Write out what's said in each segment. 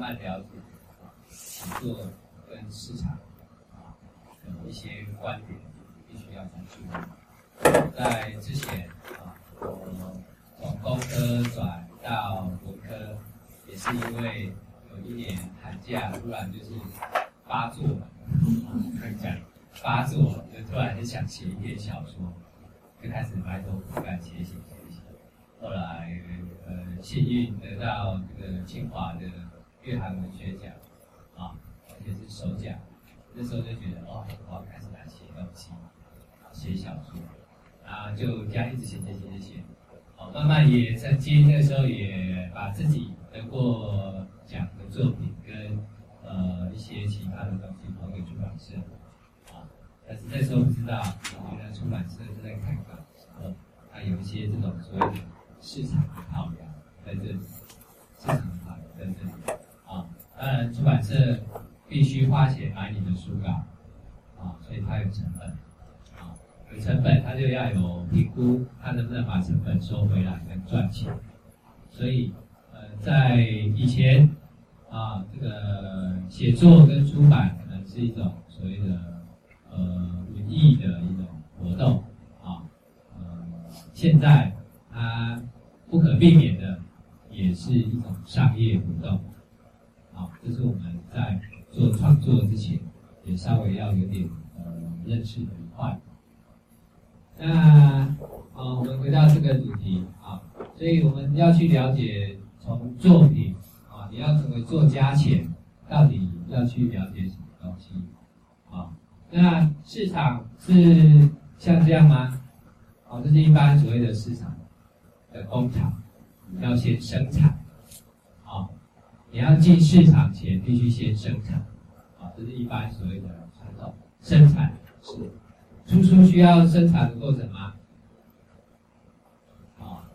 慢慢了解写作跟市场啊有一些观点，必须要讲出来。在之前啊，我从工科转到文科，也是因为有一年寒假突然就是发作了，可以讲。发作，就突然就想写一篇小说，就开始埋头苦干写写写写。后来，呃，幸运得到这个清华的月刊文学奖，啊，而且是首奖。那时候就觉得，哦，我要开始来写东西，写小说，啊，就这样一直写写写写写。哦，慢慢也曾经那时候也把自己得过奖的作品跟呃一些其他的东西投给出版社啊。但是那时候不知道，我觉得出版社正在看稿的时候，它有一些这种所谓的市场的考量在这里，市场的考量在这里。当然，出版社必须花钱买你的书稿啊，所以它有成本啊，有成本，它就要有评估，它能不能把成本收回来跟赚钱。所以，呃，在以前啊，这个写作跟出版可能是一种所谓的。呃，文艺的一种活动啊，呃，现在它不可避免的也是一种商业活动，啊，这是我们在做创作之前也稍微要有点呃认识的一块。那啊，我们回到这个主题啊，所以我们要去了解从作品啊，你要成为作家前，到底要去了解什么东西啊？那市场是像这样吗？哦，这是一般所谓的市场的工厂，要先生产，你要进市场前必须先生产，啊，这是一般所谓的传统生产。是出书需要生产的过程吗？啊，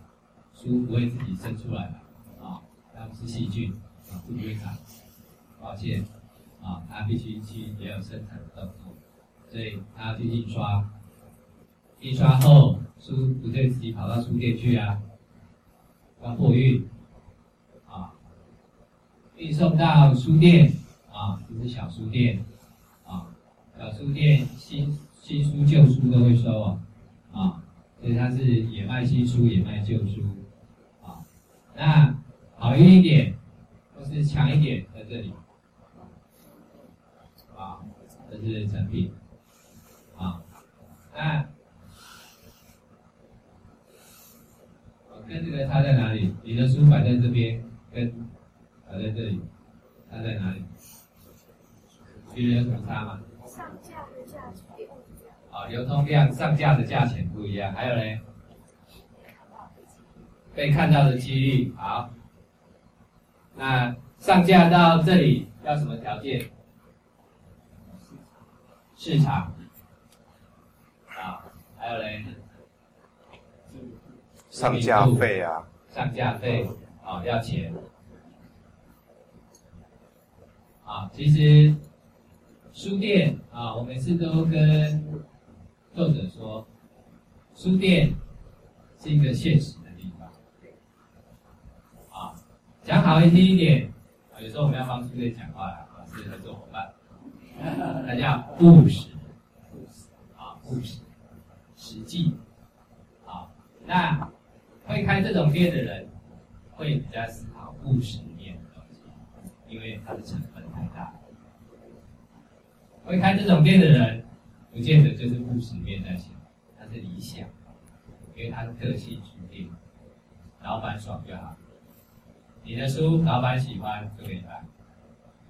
书不会自己生出来的，啊，它不是细菌，啊，不会长，抱歉，啊，它必须去也有生产的动作。所以它要去印刷，印刷后书不对自己跑到书店去啊，要货运，运送到书店啊，就是小书店，啊，小书店新新书旧书都会收啊，啊，所以它是也卖新书也卖旧书，啊，那好运一点或是强一点在这里，啊，这是成品。啊，那跟这个差在哪里？你的书摆在这边，跟摆在这里，他在哪里？觉得有什么差吗？上架的价钱不一样。啊，流通量、上架的价钱不一样。还有嘞？被看到的几率。好，那上架到这里要什么条件？市场。啊还有嘞，上架费啊，上架费啊、哦、要钱啊。其实书店啊，我每次都跟作者说，书店是一个现实的地方啊。讲好一听一点啊，有时候我们要帮书店讲话啊，是合作伙伴，大家务实，务实啊，务实。实际，啊，那会开这种店的人，会比较思考务实，因为它的成本太大。会开这种店的人，不见得就是务实面在想，他是理想，因为他是特性书店，老板爽就好。你的书老板喜欢就给你办，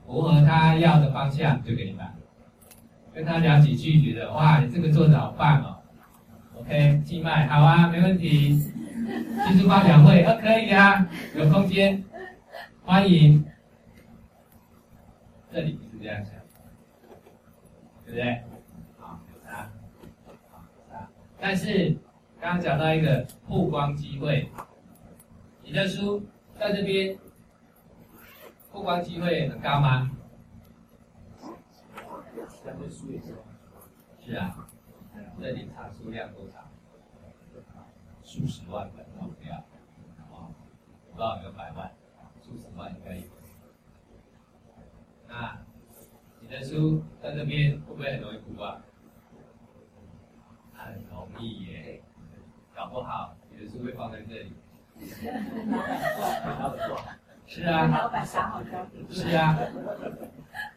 符合他要的方向就给你办。跟他聊几句，觉得哇，你这个做的好棒哦。OK，寄卖好啊，没问题。新书发表会，呃、可以啊，有空间，欢迎。这里是这样想，对不对？好，有啥？好，啥？但是刚刚讲到一个曝光机会，你的书在这边，曝光机会很高吗？是啊。这里查书量多长？数十万本，跑不掉。啊，不知道有没有百万，数十万应该有。那你的书在这边会不会很容易哭啊？很容易耶，搞不好你的书会放在这里。是啊，老板想好交是啊，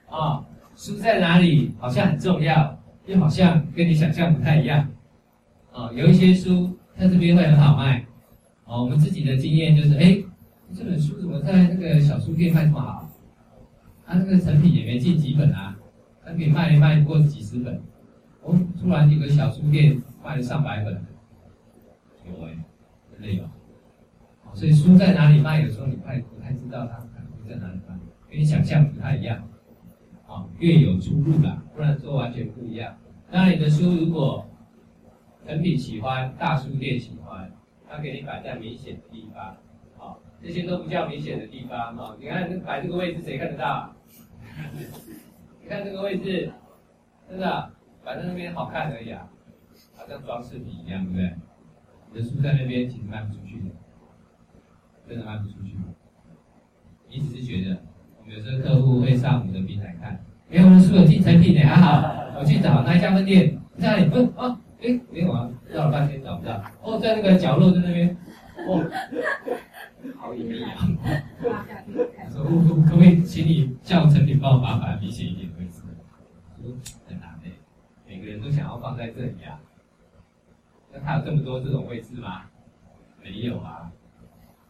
啊、哦，书在哪里好像很重要，又好像跟你想象不太一样。哦，有一些书在这边会很好卖。哦，我们自己的经验就是，哎，这本书怎么在那个小书店卖这么好？它、啊、那个成品也没进几本啊，成品卖一卖不过几十本。哦，突然有个小书店卖了上百本，有哎，真的有。所以书在哪里卖？有时候你不太不太知道它可能会在哪里卖，跟你想象不太一样。啊，越有出入啦，不然说完全不一样。那你的书如果成品喜欢，大书店喜欢，它给你摆在明显的地方。啊，这些都不叫明显的地方。啊，你看摆这个位置，谁看得到？你看这个位置，真的摆在那边好看而已啊，好像装饰品一样，对不对？你的书在那边其实卖不出去的。真的卖不出去？你只是觉得，我们有时候客户会上你的平台看，哎，我们书有进成品的，还好，我去找哪一家分店，在哪里？不，哦，哎，没有啊，绕了半天找不到。哦，在那个角落在那边。哦，好隐秘啊。说，可不可以请你叫陈品帮我把它摆明显一点位置？很难的，每个人都想要放在这里啊。那他有这么多这种位置吗？没有啊。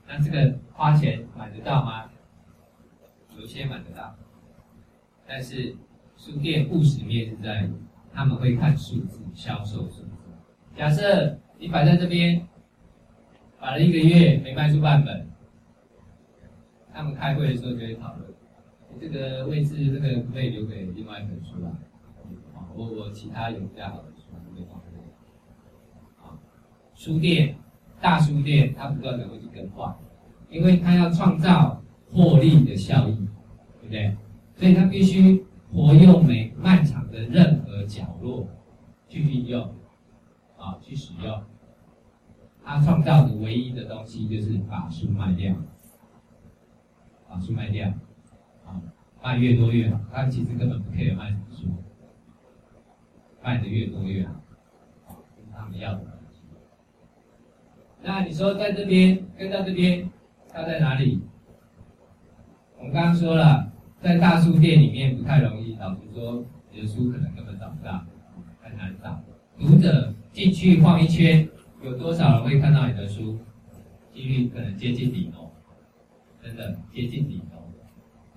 那这个花钱买得到吗？有些买得到，但是书店务实面是在他们会看数字，销售数字。假设你摆在这边，摆了一个月没卖出半本，他们开会的时候就会讨论，这个位置这个可以留给另外一本书啊？我我其他有比较好的书会放这里。啊，书店。大书店它不断的会去更换，因为它要创造获利的效益，对不对？所以他必须活用每漫长的任何角落去运用，啊，去使用。他创造的唯一的东西就是把书卖掉，把书卖掉，啊，卖越多越好。他其实根本不 care 卖什么书，卖的越多越好，啊，是他们要的。那你说在这边跟到这边，他在哪里？我们刚刚说了，在大书店里面不太容易，老实说，你的书可能根本找不到，很难找。读者进去晃一圈，有多少人会看到你的书？几率可能接近零哦，真的接近零哦。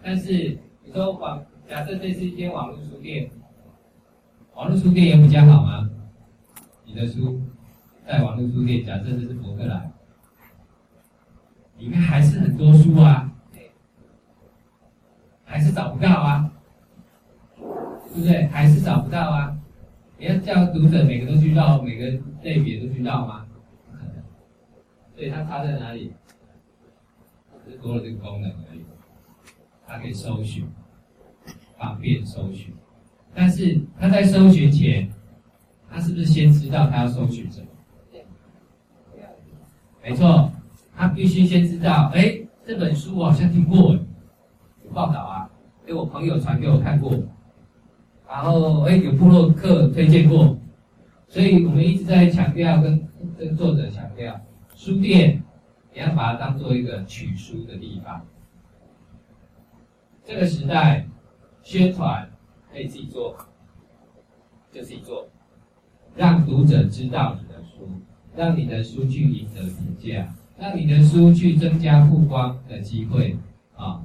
但是你说网，假设这是一间网络书店，网络书店也比较好吗？你的书？在网络书店，假设这是博客来，里面还是很多书啊，还是找不到啊，对不对？还是找不到啊！你要叫读者每个都去绕，每个类别都去绕吗？不可能。所以它差在哪里？是多了这个功能而已，它可以搜寻，方便搜寻。但是他在搜寻前，他是不是先知道他要搜寻什么？没错，他必须先知道，哎，这本书我好像听过，有报道啊，给我朋友传给我看过，然后哎，有部落客推荐过，所以我们一直在强调，跟跟作者强调，书店你要把它当做一个取书的地方。这个时代，宣传可以自己做，就自己做，让读者知道你的书。让你的书去赢得评价，让你的书去增加曝光的机会啊！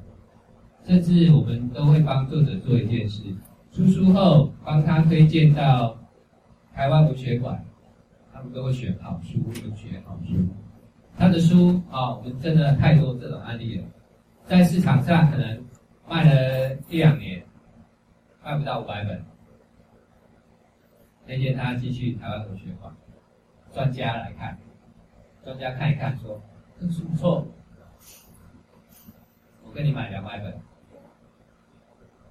甚至我们都会帮作者做一件事：出书后帮他推荐到台湾文学馆，他们都会选好书，文学好书。他的书啊，我们真的太多这种案例了，在市场上可能卖了一两年，卖不到五百本，推荐他继续台湾文学馆。专家来看，专家看一看，说这书不错，我跟你买两百本，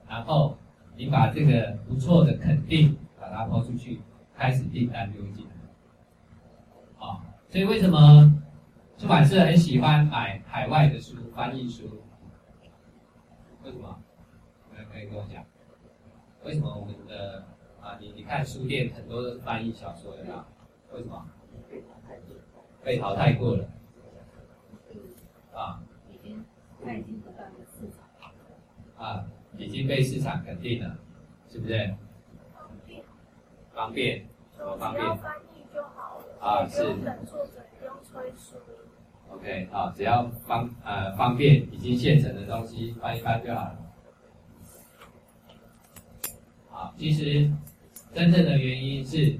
然后你把这个不错的肯定把它抛出去，开始订单就会进来。啊，所以为什么出版社很喜欢买海外的书、翻译书？为什么？有人可以跟我讲，为什么我们的啊，你你看书店很多都是翻译小说的啊，为什么？被淘汰过了。啊。已经，它已经不断的市场。啊，已经被市场肯定了，是不是？方便。方便。什么方便？翻译就好了。啊，是。等作者，不用催书。OK，好，只要方呃方便，已经现成的东西翻一翻就好了。好，其实真正的原因是，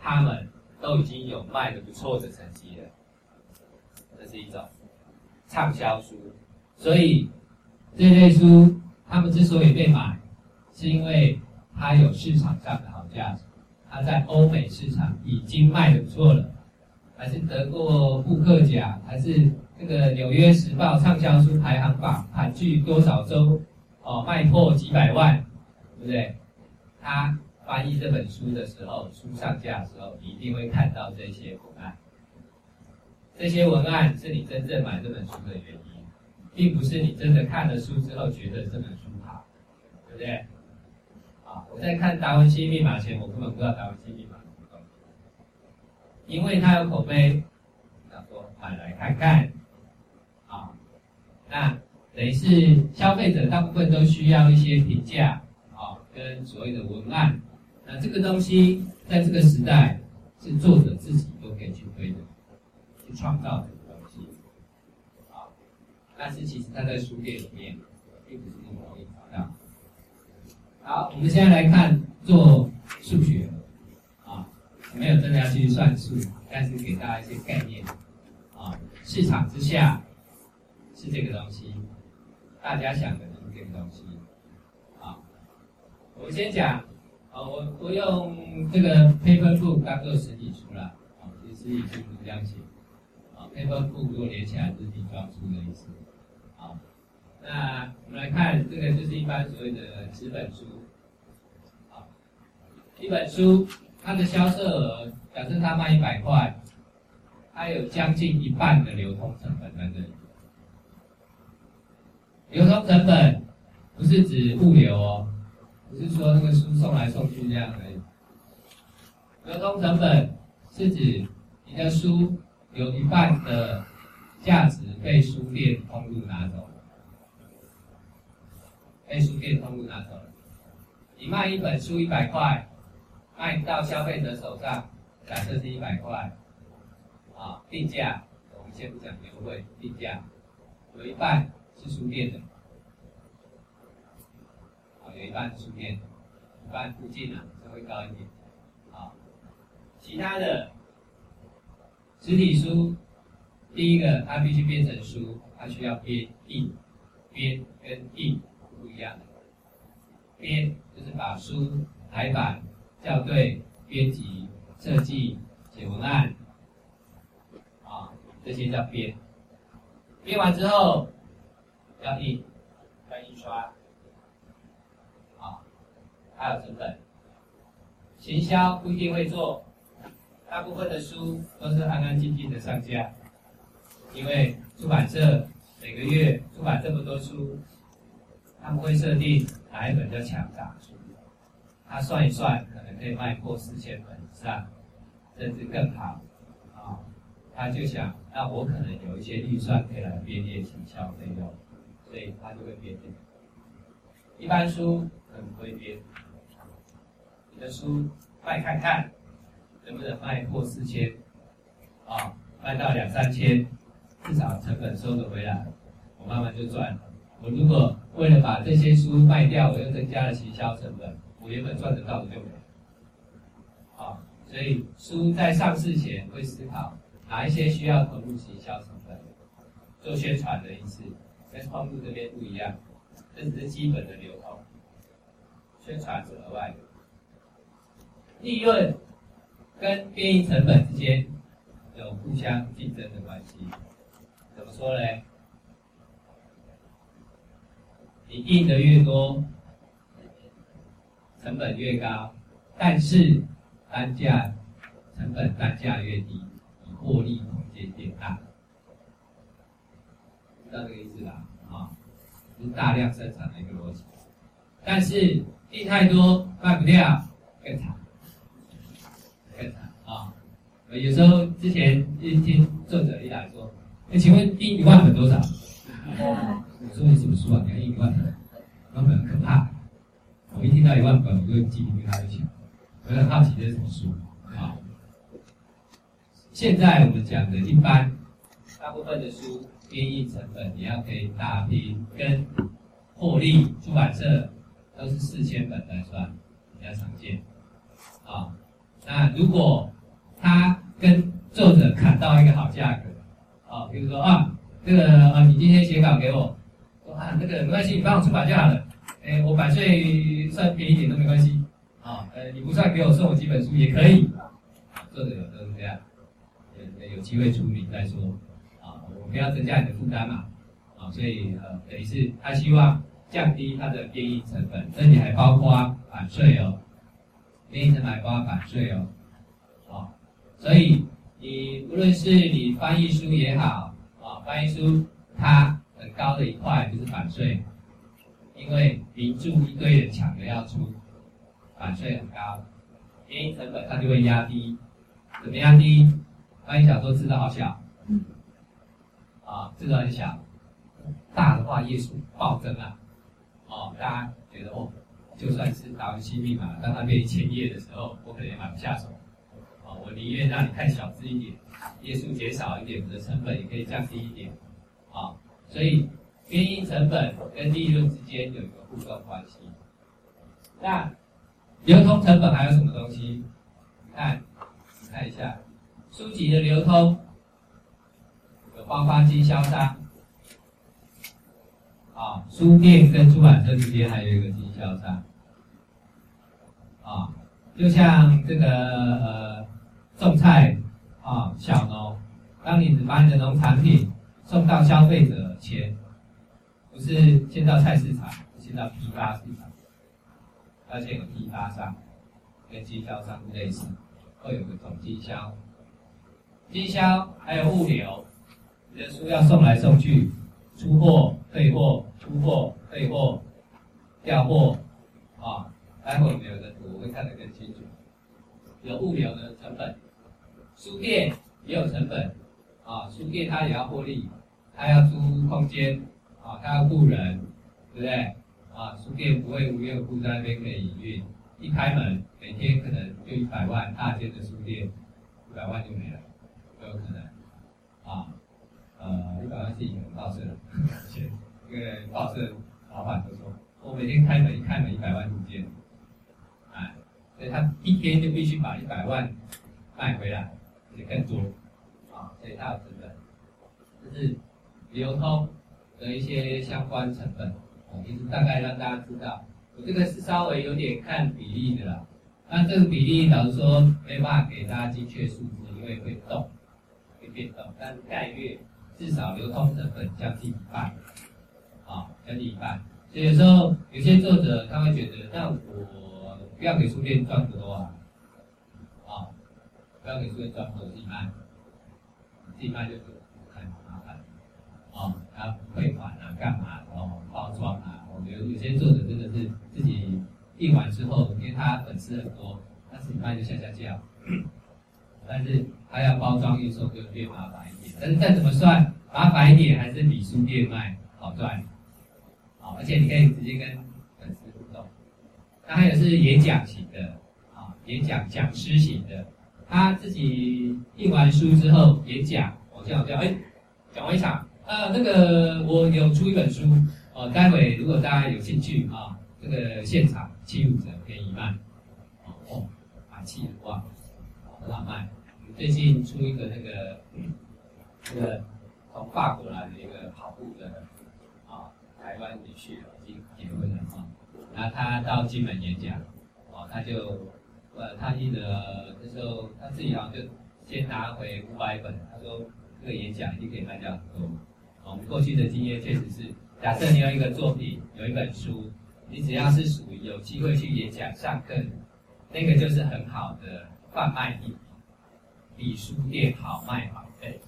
他们都已经有卖的不错的成绩了，这是一种畅销书。所以这类书，他们之所以被买，是因为它有市场上的好价值，它在欧美市场已经卖的不错了。还是得过布克奖，还是这个《纽约时报》畅销书排行榜盘踞多少周？哦，卖破几百万，对不对？他翻译这本书的时候，书上架的时候，一定会看到这些文案。这些文案是你真正买这本书的原因，并不是你真的看了书之后觉得这本书好，对不对？啊，我在看《达文西密码》前，我根本不知道《达文西密码》。因为它有口碑，他说买来看看，啊，那等于是消费者大部分都需要一些评价，啊，跟所谓的文案，那这个东西在这个时代是作者自己都可以去推的，去创造的，但是其实它在书店里面并不是那么容易找到。好，我们现在来看做数学啊。没有真的要去算数，但是给大家一些概念啊。市场之下是这个东西，大家想的是这个东西啊。我们先讲啊，我我用这个 paper book 当做实体书了啊，其实已经不这样写啊。paper book 如果连起来就是体装书的意思。那我们来看这个，就是一般所谓的纸本书啊，一本书。它的销售额，假设它卖一百块，它有将近一半的流通成本在这里。流通成本不是指物流哦，不是说那个书送来送去这样而已。流通成本是指你的书有一半的价值被书店通路拿走，被书店通路拿走了。你卖一本书一百块。卖到消费者手上，假设是一百块，啊，定价，我们先不讲优惠，定价，有一半是书店的，啊，有一半是书店，一半附近啊，稍微高一点，啊，其他的实体书，第一个它必须变成书，它需要编印，编跟印不一样的，编就是把书排版。校对、编辑、设计、写文案，啊，这些叫编。编完之后要印，要印刷，啊，还有成本。行销不一定会做，大部分的书都是安安静静的上架，因为出版社每个月出版这么多书，他们会设定哪一本叫强档书，他算一算。可能可以卖破四千本以上，甚至更好，啊，他就想，那我可能有一些预算可以来编列行销费用，所以他就会编这个。一般书可能不会编，你的书卖看看，能不能卖破四千，啊，卖到两三千，至少成本收得回来，我慢慢就赚了。我如果为了把这些书卖掉，我又增加了行销成本，我原本赚得到的就没了。啊，所以书在上市前会思考哪一些需要投入行销成本，做宣传的意思，跟创作这边不一样，这只是基本的流通，宣传是额外的，利润跟编印成本之间有互相竞争的关系，怎么说呢？你印的越多，成本越高，但是。单价成本单价越低，你获利空间越大，知道这个意思吧？啊，是大量生产的一个逻辑。但是印太多卖不掉，更惨，更惨啊！有时候之前一听作者一来说，哎，请问印一万本多少？说你什么书啊？你要印一万本？一万本很可怕。我一听到一万本，我就记不住他就行。我很好奇这是什么书啊？现在我们讲的一般大部分的书编印成本，你要可以打平跟获利，出版社都是四千本来算比较常见啊。那如果他跟作者砍到一个好价格啊，比如说啊，这个啊，你今天写稿给我，啊，那个没关系，你帮我出版就好了。哎，我版税算便宜一点都没关系。啊，呃，你不算给我送我几本书也可以，作者有都是这样，有有机会出名再说，啊，我不要增加你的负担嘛，啊，所以呃，等于是他希望降低他的编译成本，这里还包括版税哦，编译成本还包括版税哦，啊，所以你无论是你翻译书也好，啊，翻译书它高的一块就是版税，因为名著一堆人抢着要出。版税很高，编印成本它就会压低，怎么压低？翻译小说字都好小，啊，字都很小，大的话页数暴增啊，哦，大家觉得哦，就算是达文西密码，当它变一千页的时候，我可能也买不下手，啊，我宁愿让你看小字一点，页数减少一点，我的成本也可以降低一点，啊，所以编印成本跟利润之间有一个互动关系，那。流通成本还有什么东西？你看，你看一下，书籍的流通有包括经销商，啊，书店跟出版社之间还有一个经销商，啊，就像这个呃种菜啊小农，当你把你的农产品送到消费者前，不是先到菜市场，先到批发市场。而且有批发商跟经销商类似，会有个总经销，经销还有物流，你的书要送来送去，出货、退货、出货、退货、调货，啊，待会我们有个图我会看得更清楚。有物流的成本，书店也有成本，啊，书店它也要获利，他要租空间，啊，他要雇人，对不对？啊，书店不会无缘无故在那边可以营运，一开门每天可能就一百万，大间的书店一百万就没了，都有可能。啊，呃，一百万是以前报社的，前一个报社老板都说，我每天开门一开门一百万入店，哎，所以他一天就必须把一百万卖回来，而且更多，啊，所以他有成本，这是流通的一些相关成本。其实大概让大家知道，我这个是稍微有点看比例的啦。那这个比例老实说没办法给大家精确数字，因为会动，会变动。但是概率至少流通成本将近一半，啊，将近一半。所以有时候有些作者他会觉得，那我不要给书店赚多啊，啊，不要给书店赚多，自己卖，自己卖就很麻烦，啊，他汇款啊，干嘛？包装啊，我觉得有些作者真的是自己印完之后，因为他粉丝很多，他自己卖就下下架，但是他要包装运送就变麻烦一点。但是再怎么算麻烦一点，还是比书店卖好赚。好，而且你可以直接跟粉丝互动。那还有是演讲型的，啊，演讲讲师型的，他自己印完书之后演讲，我这样这样，哎，讲完一场，呃，那个我有出一本书。哦，待会如果大家有兴趣啊，这个现场七五折便宜卖，哦，买气的话很好卖。最近出一个那个，这个从法国来的一个跑步的啊，台湾女婿已经结婚了啊，然后他到金门演讲，哦，他就呃，他记得那时候他自己好像就先拿回五百本，他说这个演讲一定可以卖掉很多。我们过去的经验确实是。假设你有一个作品，有一本书，你只要是属于有机会去演讲、上课，那个就是很好的贩卖地比书店好卖好倍。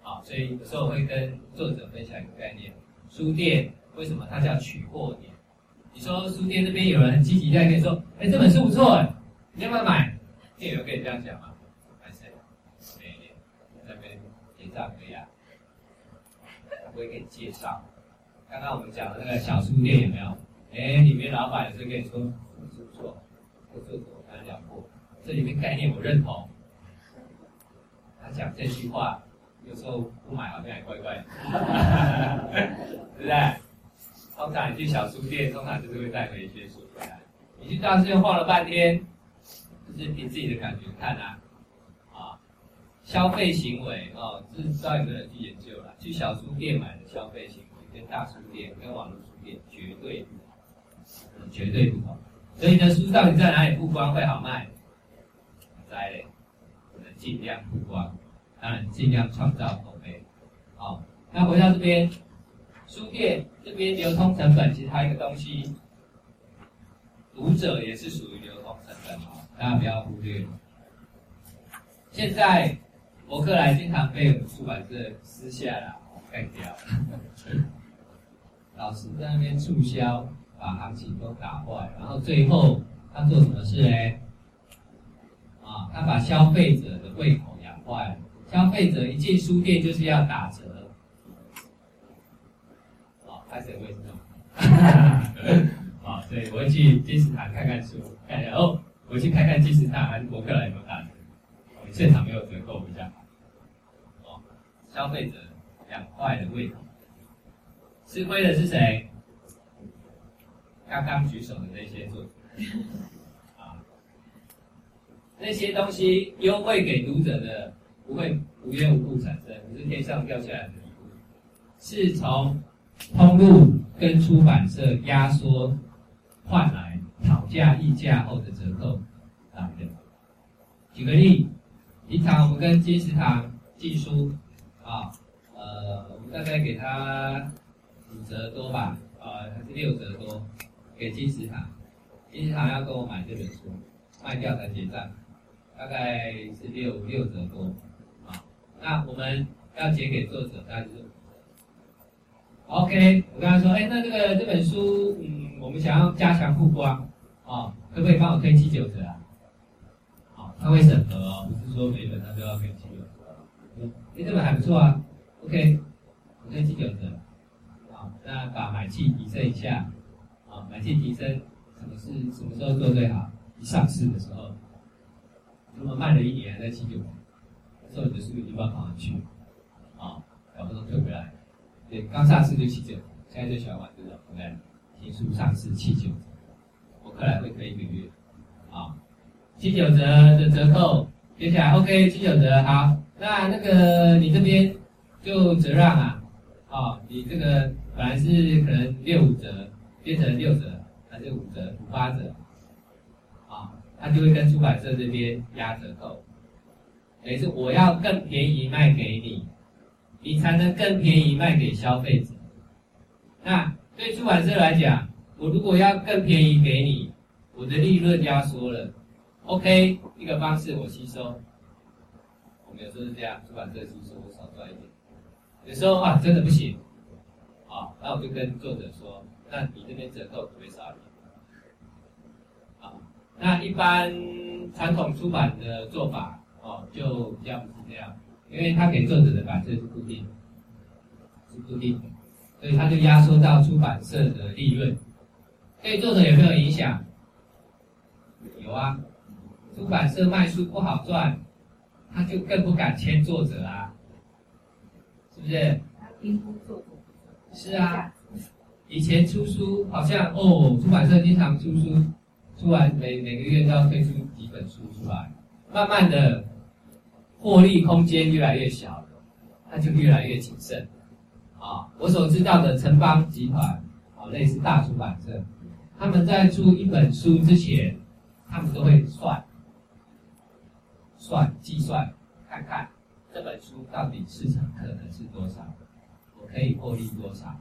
好，所以有时候我会跟作者分享一个概念：书店为什么它叫取货点？你说书店那边有人很积极在跟你说，哎，这本书不错哎，你要不要买？店员可以这样讲吗？还是没有？那边结账可以啊，他不会给你介绍。刚刚我们讲的那个小书店有没有？哎，里面老板有时候跟你说，不错不错，这作者我刚刚讲过，这里面概念我认同。他讲这句话，有时候不买好像也怪怪的，对不对？通常你去小书店，通常就是会带回一些书回来。你去大书店晃了半天，就是凭自己的感觉看啊，啊，消费行为哦，这是招有的人去研究了。去小书店买的消费行为，跟大书店、跟网络书店绝对不同，绝对不同。所以你的书到底在哪里曝光会好卖？在嘞，我们尽量曝光，当然尽量创造口碑。好，那回到这边。书店这边流通成本，其实还有一个东西，读者也是属于流通成本，大家不要忽略。现在博客来经常被我们出版社撕下来干掉，老师在那边促销，把行情都打坏，然后最后他做什么事呢？啊，他把消费者的胃口养坏了，消费者一进书店就是要打折。开始为什么？啊，所以 我会去金石堂看看书，看一下哦。我去看看金石堂还是博客来有没有打折？现场没有折扣比较好。哦，消费者两块的胃口，吃亏的是谁？刚刚举手的那些作者啊，那些东西优惠给读者的，不会无缘无故产生，不是天上掉下来的礼物，是从。通路跟出版社压缩换来讨价议价后的折扣来的。举个例，平常我们跟金石堂寄书啊，呃，我们大概给他五折多吧，啊，还是六折多，给金石堂，金石堂要跟我买这本书，卖掉才结账，大概是六六折多，啊，那我们要结给作者，大概是。OK，我跟他说，哎，那这个这本书，嗯，我们想要加强曝光，啊、可不可以帮我推七九折啊？好、他会审核哦，说每本他都要给七九折。哎，这本还不错啊，OK，我推七九折，好，那把买气提升一下，啊，买气提升，什么是什么时候做最好？一上市的时候，如果卖了一年还在七九折，那时候你的书已经跑上去，啊，搞不懂退回来。对，刚上市就七九，现在最喜欢玩这种，对不对？新书上市七九折，博客来会推一个月，啊，七九折的折扣，接下来 OK，七九折好，那那个你这边就折让啊，哦，你这个本来是可能六五折，变成六折，还是五折、五八折，啊，他就会跟出版社这边压折扣，等于是我要更便宜卖给你。你才能更便宜卖给消费者。那对出版社来讲，我如果要更便宜给你，我的利润压缩了。OK，一个方式我吸收。我们有时候是这样，出版社吸收我少赚一点。有时候啊，真的不行，啊，那我就跟作者说，那你这边折扣可不可以少一点？啊，那一般传统出版的做法，哦，就比较不是这样。因为他给作者的版税是固定，是固定的，所以他就压缩到出版社的利润。对作者有没有影响？有啊，出版社卖书不好赚，他就更不敢签作者啊，是不是？是啊，以前出书好像哦，出版社经常出书，出完每每个月都要推出几本书出来，慢慢的。获利空间越来越小了，他就越来越谨慎。啊，我所知道的城邦集团，啊，类似大出版社，他们在出一本书之前，他们都会算，算计算，看看这本书到底市场可能是多少，我可以获利多少，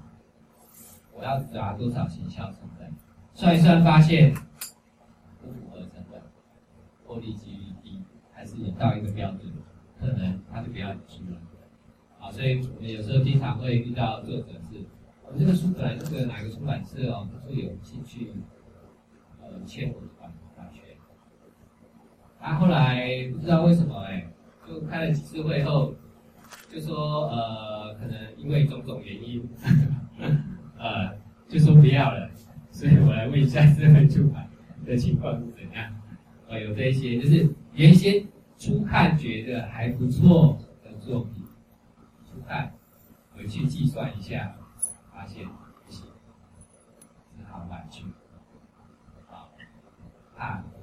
我要砸多少行销成本，算一算发现不符合成本，获利几率低，还是有到一个标准，可能他就不要你出了。好，所以我们有时候经常会遇到作者是，我这个书本来这个哪个出版社哦，他说有兴趣，呃，签我的。他后来不知道为什么哎，就开了几次会后，就说呃，可能因为种种原因，呃，就说不要了。所以我来问一下这本出版的情况是怎样？呃，有这些，就是原先初看觉得还不错的作品，初看回去计算一下，发现不行，只好买去，啊，怕有风险。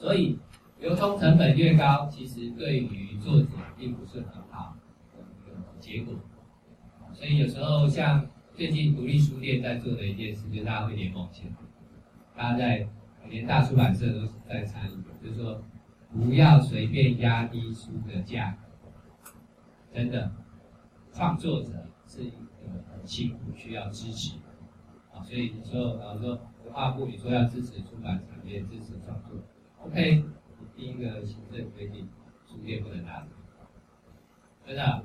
所以流通成本越高，其实对于作者并不是很好的一个结果。所以有时候像。最近独立书店在做的一件事，就是大家会联盟起来，大家在连大出版社都是在参与，就是说不要随便压低书的价格。真的，创作者是一个很辛苦，需要支持啊。所以你说，然后说文化部你说要支持出版产业，支持创作，OK，第一个行政规定，书店不能打，真的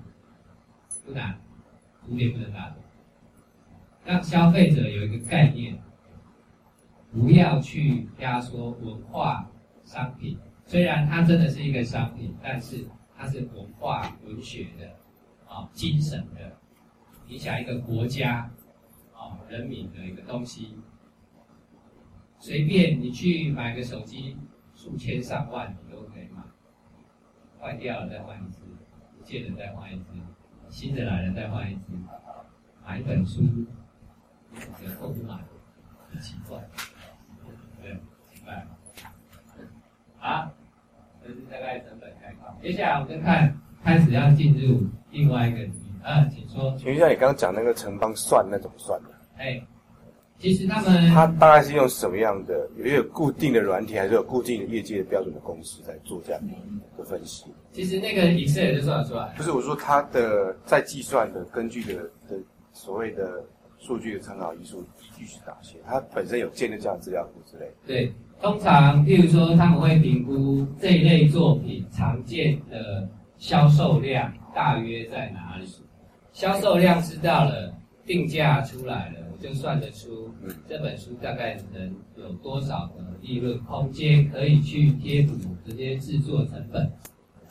不难，书店不能打。让消费者有一个概念，不要去压缩文化商品。虽然它真的是一个商品，但是它是文化文学的啊精神的，影响一个国家啊人民的一个东西。随便你去买个手机，数千上万你都可以买，坏掉了再换一支，不见了再换一支，新的来了再换一支，买一本书。折扣不买，很奇怪，对，奇怪。好，这是大概成本概况。接下来我们看，开始要进入另外一个领域。啊，请说。请问一下，你刚刚讲那个城邦算那种算的？哎，其实他们他大概是用什么样的？有有固定的软体，还是有固定的业界的标准的公司在做这样的分析？其实那个 Excel 就算得出来。不是，我说他的在计算的根据的的所谓的。数据的参考因素依据是哪些？它本身有建立这样资料库之类。对，通常，譬如说，他们会评估这一类作品常见的销售量大约在哪里。销售量知道了，定价出来了，我就算得出这本书大概能有多少的利润空间，可以去贴补这些制作成本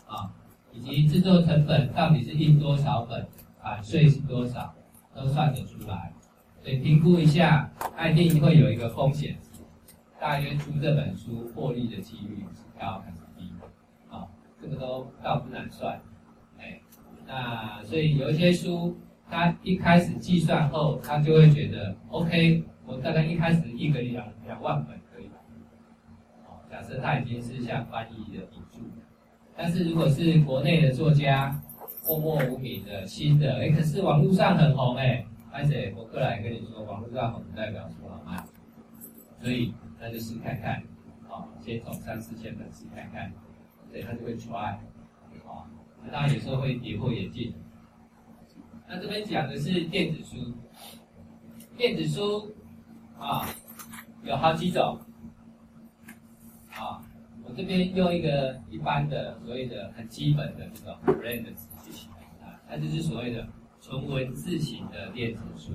啊，以及制作成本到底是印多少本，版税是多少，都算得出来。所以评估一下，一定会有一个风险，大约出这本书获利的几率是高还是低？啊，这个都倒不难算。哎，那所以有一些书，他一开始计算后，他就会觉得，OK，我大概一开始一个两两万本可以。哦，假设他已经是像翻译的引注，但是如果是国内的作家，默默无名的新的，哎，可是网络上很红，哎。而且我过来跟你说，网络上不代表说好卖，所以那就试看看，啊，先从三四千本试看看，所以他就会 try，啊，当然有时候会跌破眼镜。那这边讲的是电子书，电子书啊有好几种，啊，我这边用一个一般的所谓的很基本的这种 brand 的词去形容啊，它就是所谓的。纯文字型的电子书，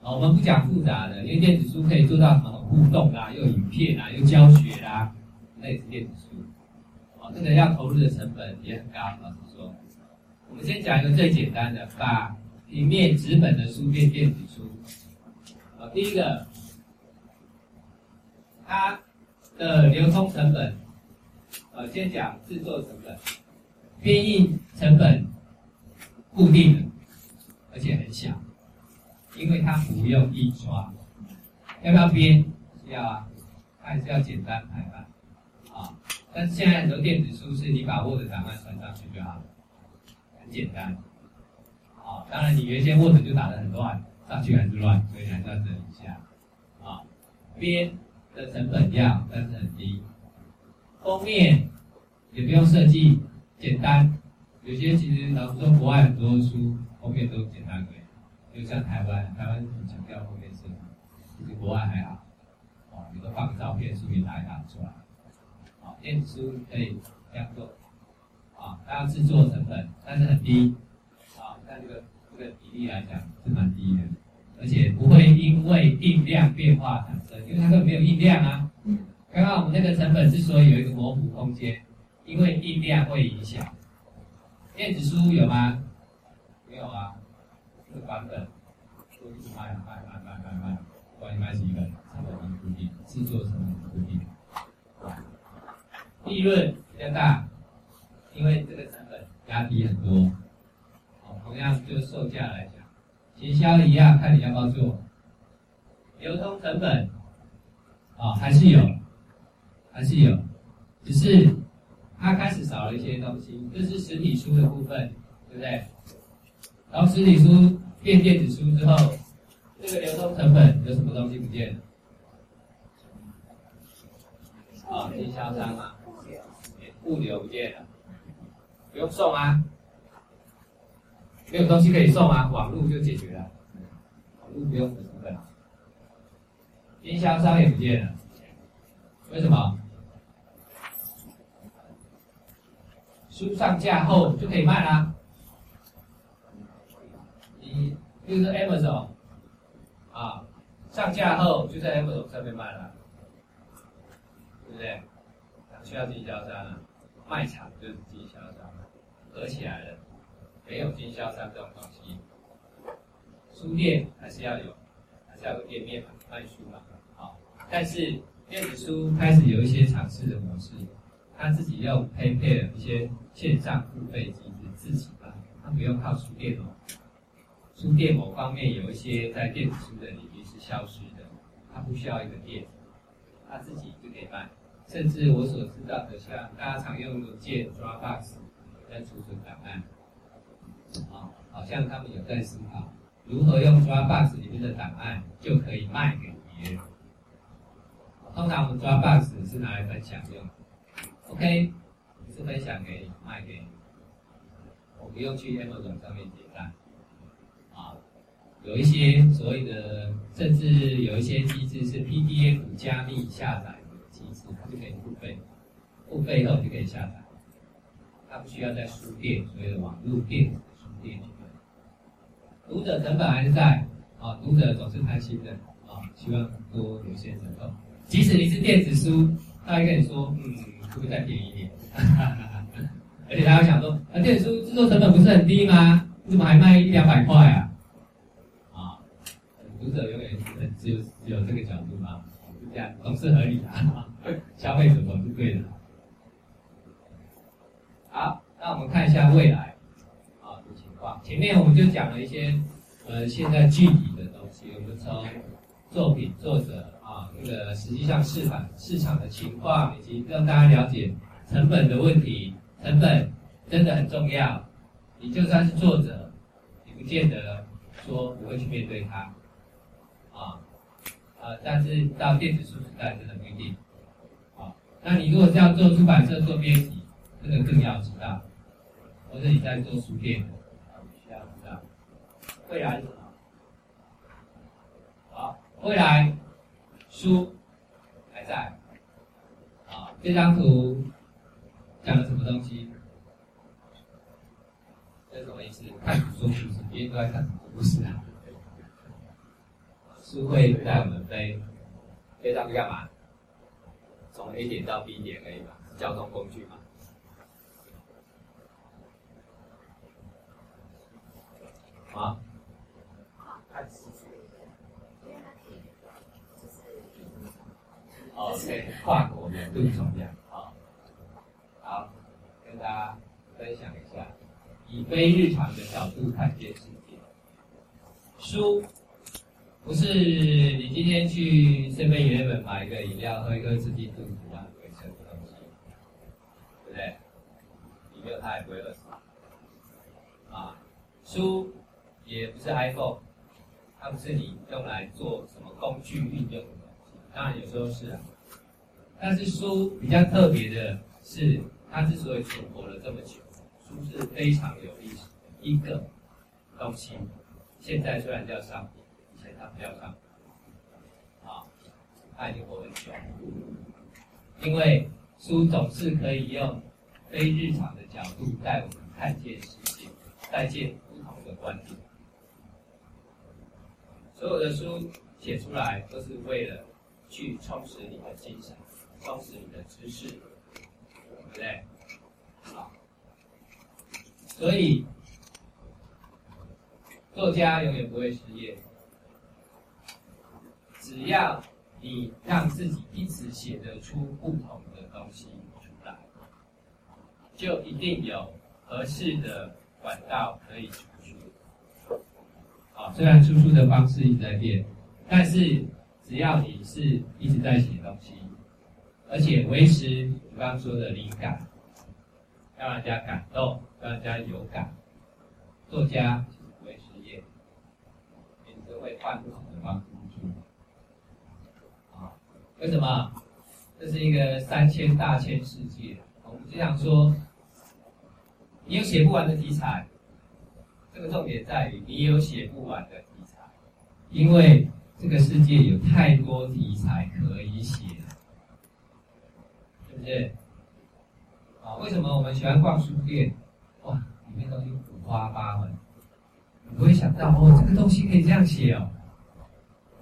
啊，我们不讲复杂的，因为电子书可以做到什么互动啊，又影片啊，又教学啊，那也是电子书，啊，这个要投入的成本也很高。老实说，我们先讲一个最简单的，把里面纸本的书变电子书。啊，第一个，它的流通成本，呃，先讲制作成本，编印成本固定的。而且很小，因为它不用印刷，要不要编？要啊，还是要简单排版啊。但是现在很多电子书是你把 Word 档案传上去就好了，很简单。啊，当然你原先 Word 就打得很乱，上去还是乱，所以还是要整理一下。啊，编的成本一样，但是很低。封面也不用设计，简单。有些其实老实说，国外很多书。封面都简单可以，就像台湾，台湾很强调封面设计，其实国外还好，哦，有的放个照片，顺便打一打出来，啊，电子书可以这样做，啊，它要制作成本，但是很低，啊，但这个这个比例来讲是蛮低的，而且不会因为定量变化产生，因为它根本没有定量啊。刚刚我们那个成本之所以有一个模糊空间，因为定量会影响。电子书有吗？没有啊，这个版本都是卖卖卖卖卖卖，不管你卖几本，成本很固定，制作成本固定，利润比较大，因为这个成本压低很多。同样就售价来讲，行销一样，看你要不要做。流通成本啊，还是有。还是有，只是它开始少了一些东西，这是实体书的部分，对不对？然后实体书变电子书之后，这个流通成本有什么东西不见了？啊，经销商啊，物流不见了，不用送啊，没有东西可以送啊，网络就解决了，网络不用成本，经销商也不见了，为什么？书上架后就可以卖啦。你比如说 Amazon 啊，上架后就在 Amazon 上面卖了，对不对？需要经销商啊，卖场就是经销商，合起来了，没有经销商这种东西。书店还是要有，还是要有店面嘛，卖书嘛，好。但是电子书开始有一些尝试的模式。他自己要配配了一些线上付费机制，自己吧，他不用靠书店哦。书店某方面有一些在电子书的领域是消失的，他不需要一个店，他自己就可以卖。甚至我所知道的，像大家常用的借 Dropbox 在储存档案，啊，好像他们有在思考如何用 Dropbox 里面的档案就可以卖给别人。通常我们 Dropbox 是拿来分享用。OK，是分享给，卖给你，我不用去 Amazon 上面结账，啊，有一些所谓的，甚至有一些机制是 PDF 加密下载的机制，它就可以付费，付费后就可以下载，它不需要在书店，所谓的网络电子书。读者成本还是在，啊，读者总是贪心的，啊，希望多有些折扣，即使你是电子书，他会跟你说，嗯。会不会再便宜一点？而且他会想说，啊，电子书制作成本不是很低吗？你怎么还卖一两百块啊？啊，读者永远只有只有这个角度嘛，是这样，总是合理的，消费者总是对的。好，那我们看一下未来。前面我们就讲了一些呃现在具体的东西，我们从作品作者。啊，这个实际上市场市场的情况，以及让大家了解成本的问题，成本真的很重要。你就算是作者，你不见得说不会去面对它。啊，呃，但是到电子书时代真的不一定。啊，那你如果是要做出版社做编辑，这个更要知道。或者你在做书店的，未来是什么？好，未来。书还在，啊，这张图讲了什么东西？这是什么意思？看图说故事，别人都在看什么故事啊？书会带我们飞，飞上去干嘛？从 A 点到 B 点而已嘛，交通工具嘛。啊？OK，跨国的更重要。好，好，跟大家分享一下，以非日常的角度看这件事情。书不是你今天去 Seven Eleven 买一个饮料喝一个，自己肚子上会生的东西，对不对？你没有它也不会饿死。啊，书也不是 iPhone，它不是你用来做什么工具运用的东西，当然有时候是啊。但是书比较特别的是，它之所以存活了这么久，书是非常有历史的一个东西。现在虽然叫商品，以前它不叫商品，啊，它已经活很久。因为书总是可以用非日常的角度带我们看见世界，带见不同的观点。所有的书写出来都是为了去充实你的精神，充实你的知识，对不对？好，所以作家永远不会失业，只要你让自己一直写得出不同的东西出来，就一定有合适的管道可以出去。啊，虽然出书的方式一直在变，但是只要你是一直在写东西，而且维持我刚刚说的灵感，让人家感动，让人家有感，作家其实不会失业，也是会换不同的方式。为什么？这是一个三千大千世界。我们经常说，你有写不完的题材。这个重点在于你有写不完的题材，因为这个世界有太多题材可以写，是不是？啊，为什么我们喜欢逛书店？哇，里面东西五花八门，你不会想到哦，这个东西可以这样写哦。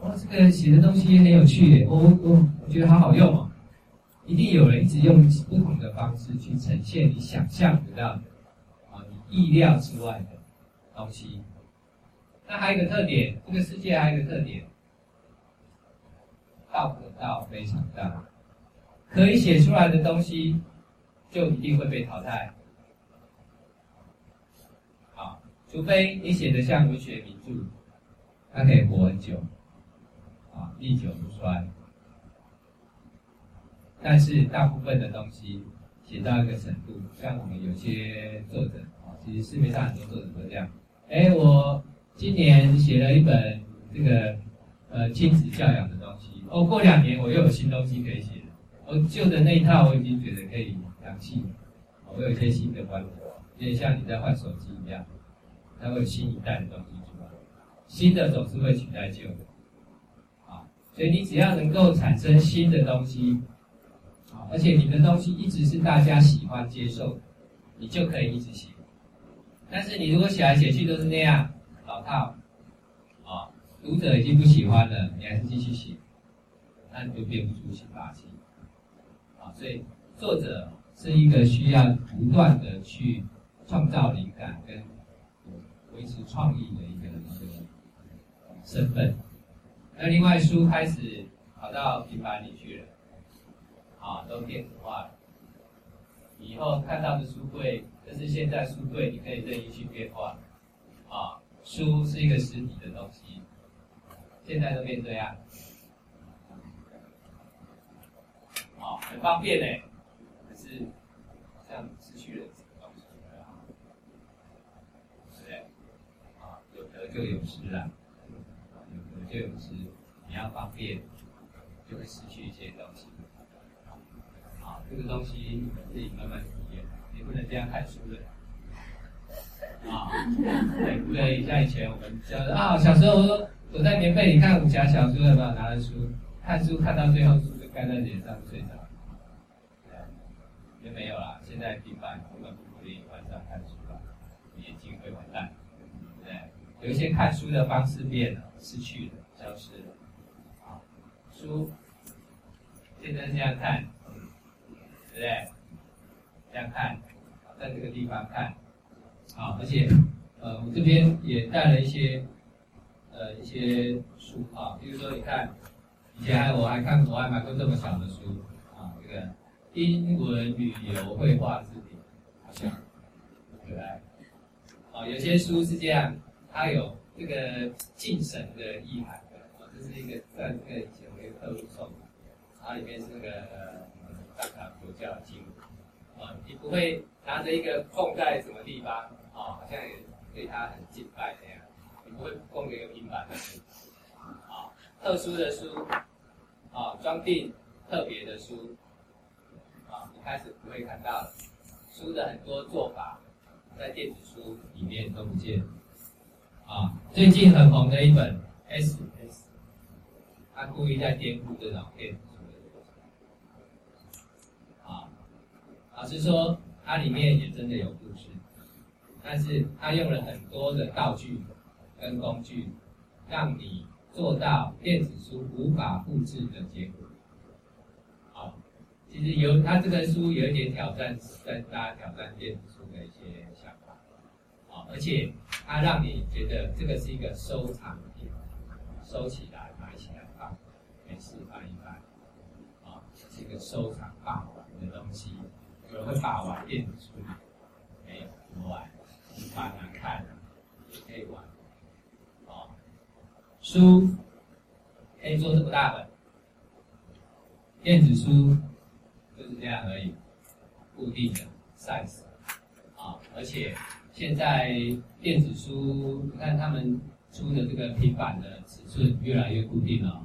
哦，这个写的东西很有趣耶，我我我觉得好好用哦。一定有人一直用不同的方式去呈现你想象不到的，啊，你意料之外的东西。那还有一个特点，这个世界还有一个特点，道可道非常大，可以写出来的东西就一定会被淘汰。啊，除非你写的像文学名著，它可以活很久。啊，历久不衰。但是大部分的东西写到一个程度，像我们有些作者啊，其实市面上很多作者都这样。哎，我今年写了一本这个呃亲子教养的东西，哦，过两年我又有新东西可以写。我旧的那一套我已经觉得可以扬弃了，我有一些新的观点，有点像你在换手机一样，它会有新一代的东西出来，新的总是会取代旧的。啊所以你只要能够产生新的东西，啊，而且你的东西一直是大家喜欢接受，你就可以一直写。但是你如果写来写去都是那样老套，啊，读者已经不喜欢了，你还是继续写，那你就变不出新把戏。所以作者是一个需要不断的去创造灵感跟维持创意的一个一个身份。那另外书开始跑到平板里去了，啊，都电子化了。以后看到的书柜，就是现在书柜，你可以任意去变化。啊，书是一个实体的东西，现在都变这样，啊，很方便呢，可是好像失去了什么东西，对不对？啊，有得就有失啦啊。就有失你要方便，就会失去一些东西。啊，这个东西自己慢慢体验，你不能这样看书的。啊，对不对？像以前我们小啊，小时候躲在棉被里看武侠小说，有没有拿着书看书，看到最后书盖在脸上睡着？对，也没有啦。现在平板根本不鼓励晚上看书了，眼睛会完蛋。对，有一些看书的方式变了，失去了。消失了，啊，书现在这样看，对不对？这样看，在这个地方看，啊，而且，呃，我这边也带了一些，呃，一些书啊，比如说你看，以前我还看我还买过这么小的书，啊，这个英文旅游绘画字典，好像很可爱，啊，有些书是这样，它有这个敬神的意涵。这是一个在这个以前我一个客户送。的，它里面是那个大卡佛教经啊，你不会拿着一个供在什么地方啊，好像也对它很敬拜那样，你不会供给一个平板的，特殊的书啊，装订特别的书啊，一开始不会看到书的很多做法，在电子书里面都不见啊，最近很红的一本 S S。他故意在颠覆这种电子书的啊，老实说，它里面也真的有故事，但是它用了很多的道具跟工具，让你做到电子书无法复制的结果。好，其实有它这个书有一点挑战，跟大家挑战电子书的一些想法。好，而且它让你觉得这个是一个收藏品，收起来买起来放，没事翻一翻。啊，是一个收藏霸王的东西。有人会把玩电子书吗？没有，不玩，把难看，可以玩。书可以做这么大本，电子书就是这样而已，固定的 size。啊，而且现在电子书，你看他们出的这个平板的尺寸越来越固定了。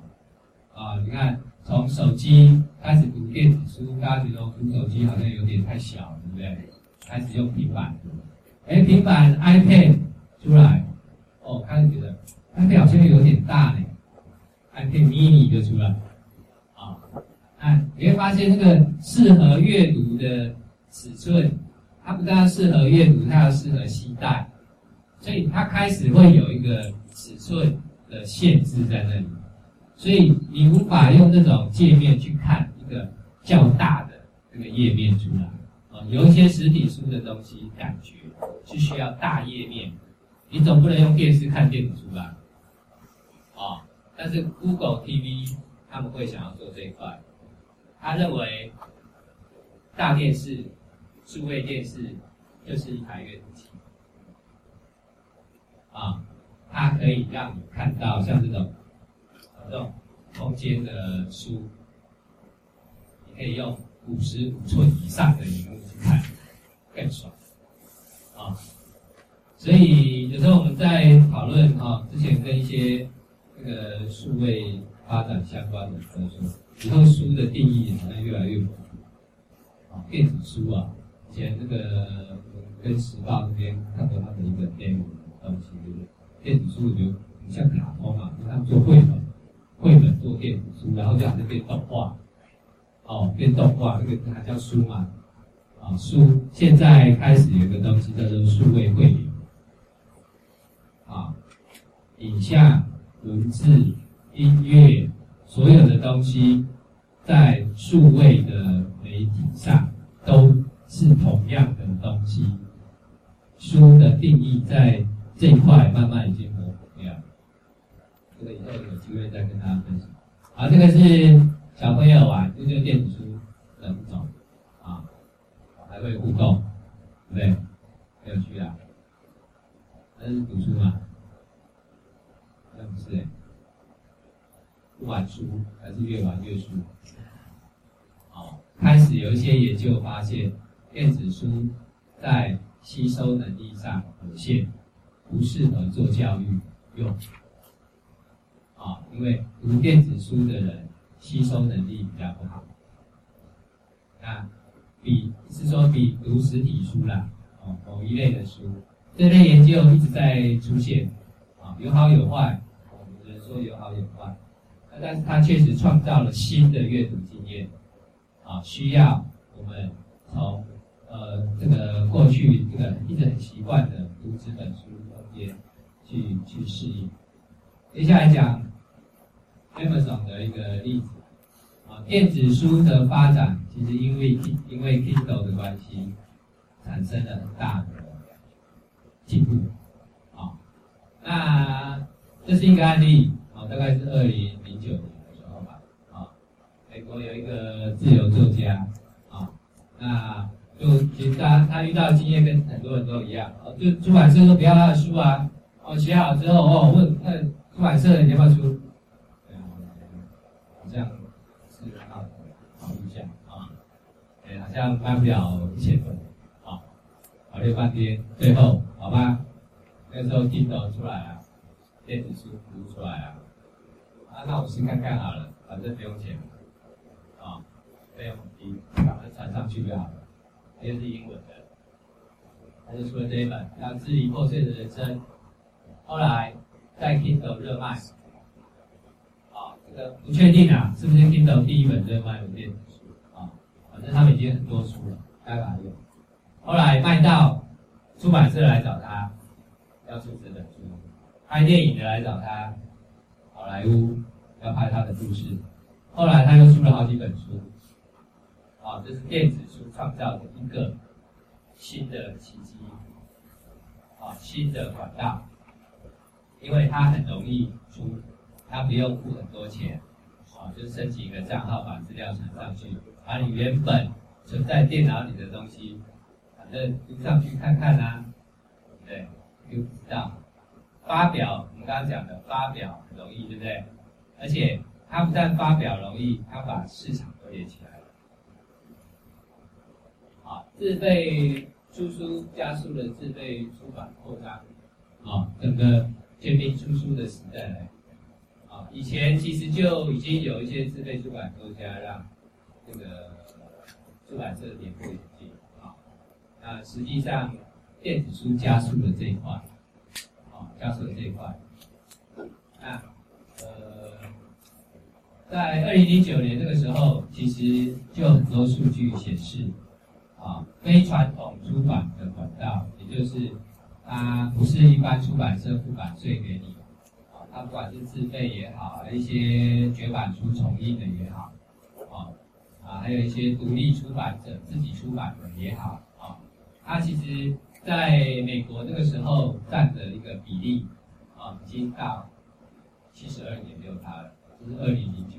啊，你看。从手机开始读电子书，大家觉得读手机好像有点太小，对不对？开始用平板，哎，平板 iPad 出来，哦，开始觉得 iPad 好像有点大呢，iPad mini 就出来，啊，哎，你会发现那个适合阅读的尺寸，它不但适合阅读，它要适合携带，所以它开始会有一个尺寸的限制在那里。所以你无法用这种界面去看一个较大的这个页面出来啊，有一些实体书的东西感觉是需要大页面，你总不能用电视看电子书吧？啊，但是 Google TV 他们会想要做这一块，他认为大电视、数位电视就是一台阅读器啊，它可以让你看到像这种。这种空间的书，你可以用五十五寸以上的荧幕去看，更爽啊！所以有时候我们在讨论啊，之前跟一些个数位发展相关的朋友说，以后书的定义好像越来越模糊啊。电子书啊，以前那个跟时报那边看到他的一个 demo 的东西，电子书就像卡通啊，他们做绘本。绘本做电子书，然后就好像变动画，哦，变动画，这个还叫书嘛？啊，书现在开始有个东西叫做数位汇流，啊，影像、文字、音乐，所有的东西在数位的媒体上都是同样的东西，书的定义在这一块慢慢已经模糊掉。这个以后有机会再跟大家分享。好，这个是小朋友玩，这就是电子书的一种啊，还会互动，对不对？很有趣啊。那是读书吗？那不是，不玩书还是越玩越书。好，开始有一些研究发现，电子书在吸收能力上有限，不适合做教育用。啊，因为读电子书的人吸收能力比较不好，那，比是说比读实体书啦，哦，某一类的书，这类研究一直在出现，啊，有好有坏，说有好有坏，但是它确实创造了新的阅读经验，啊，需要我们从呃这个过去这个一直很习惯的读纸本书中间去去适应，接下来讲。Amazon 的一个例子啊，电子书的发展其实因为因为 Kindle 的关系，产生了很大的进步啊。那这是一个案例大概是二零零九年的时候吧啊。美国有一个自由作家啊，那就其实他他遇到的经验跟很多人都一样啊，就出版社都不要他的书啊，哦写好之后哦问那出版社你要不要出？这样是很好的考虑一下啊，哎，好像卖不了一千本啊，考虑半天，最后好吧，那时候订到出来啊，电子书读出来啊，啊，那我试看看好了，反正不用钱，啊，费用很低，把它传上去就好了，这是英文的，他就出了这一本叫《支离破碎的人生》，后来在 Kindle 热卖。啊，这个不确定啊，是不是 Kindle 第一本热卖的电子书啊？反正他们已经很多书了他把它用。后来卖到出版社来找他，要出这本书；拍电影的来找他，好莱坞要拍他的故事。后来他又出了好几本书。啊，这是电子书创造的一个新的奇迹，啊，新的管道，因为它很容易出，它不用付很多钱，啊，就申请一个账号，把资料传上去，把你原本存在电脑里的东西，反正读上去看看啊，对，又不知道。发表，我们刚刚讲的发表容易，对不对？而且它不但发表容易，它把市场都连起来了。啊，自费出书加速了自费出版扩张，啊，整个全民出书的时代来，啊，以前其实就已经有一些自费出版作家让这个出版社点破眼镜，啊，那实际上电子书加速了这一块，啊，加速这一块，那呃，在二零零九年这个时候，其实就很多数据显示。啊，非传统出版的管道，也就是它不是一般出版社付版税给你，啊，它不管是自费也好，一些绝版书重印的也好，啊，啊，还有一些独立出版者自己出版的也好，啊，它其实在美国那个时候占的一个比例，啊，已经到七十二点六趴了，就是二零零九，